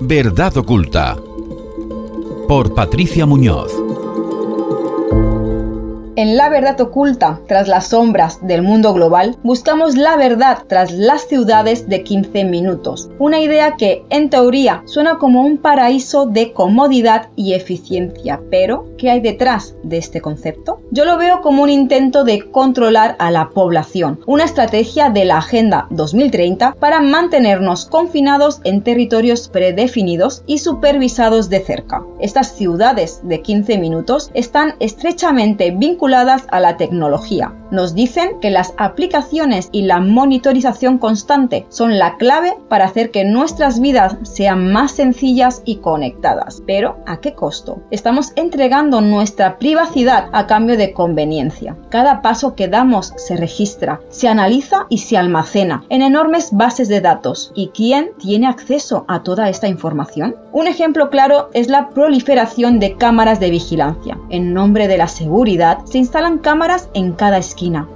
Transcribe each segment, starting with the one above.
Verdad oculta. Por Patricia Muñoz. En La verdad oculta, tras las sombras del mundo global, buscamos la verdad tras las ciudades de 15 minutos. Una idea que, en teoría, suena como un paraíso de comodidad y eficiencia, pero ¿qué hay detrás de este concepto? Yo lo veo como un intento de controlar a la población, una estrategia de la Agenda 2030 para mantenernos confinados en territorios predefinidos y supervisados de cerca. Estas ciudades de 15 minutos están estrechamente vinculadas a la tecnología. Nos dicen que las aplicaciones y la monitorización constante son la clave para hacer que nuestras vidas sean más sencillas y conectadas. Pero ¿a qué costo? Estamos entregando nuestra privacidad a cambio de conveniencia. Cada paso que damos se registra, se analiza y se almacena en enormes bases de datos. ¿Y quién tiene acceso a toda esta información? Un ejemplo claro es la proliferación de cámaras de vigilancia. En nombre de la seguridad, se instalan cámaras en cada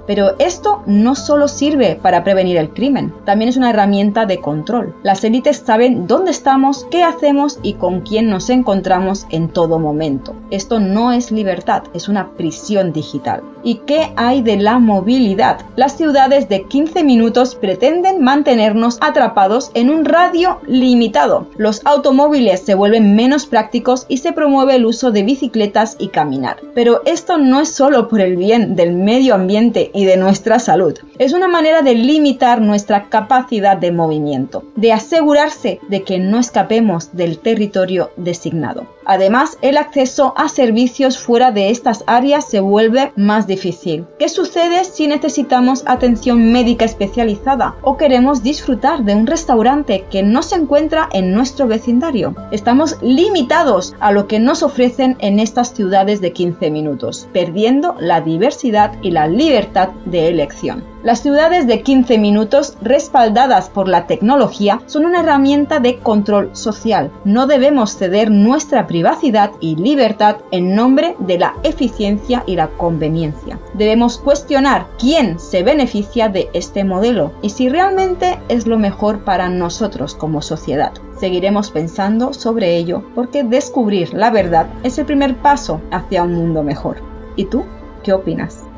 Pero esto no solo sirve para prevenir el crimen, también es una herramienta de control. Las élites saben dónde estamos, qué hacemos y con quién nos encontramos en todo momento. Esto no es libertad, es una prisión digital. ¿Y qué hay de la movilidad? Las ciudades de 15 minutos pretenden mantenernos atrapados en un radio limitado. Los automóviles se vuelven menos prácticos y se promueve el uso de bicicletas y caminar. Pero esto no es solo por el bien del medio ambiente y de nuestra salud. Es una manera de limitar nuestra capacidad de movimiento, de asegurarse de que no escapemos del territorio designado. Además, el acceso a servicios fuera de estas áreas se vuelve más difícil. ¿Qué sucede si necesitamos atención médica especializada o queremos disfrutar de un restaurante que no se encuentra en nuestro vecindario? Estamos limitados a lo que nos ofrecen en estas ciudades de 15 minutos, perdiendo la diversidad y la libertad de elección. Las ciudades de 15 minutos respaldadas por la tecnología son una herramienta de control social. No debemos ceder nuestra privacidad y libertad en nombre de la eficiencia y la conveniencia. Debemos cuestionar quién se beneficia de este modelo y si realmente es lo mejor para nosotros como sociedad. Seguiremos pensando sobre ello porque descubrir la verdad es el primer paso hacia un mundo mejor. ¿Y tú qué opinas?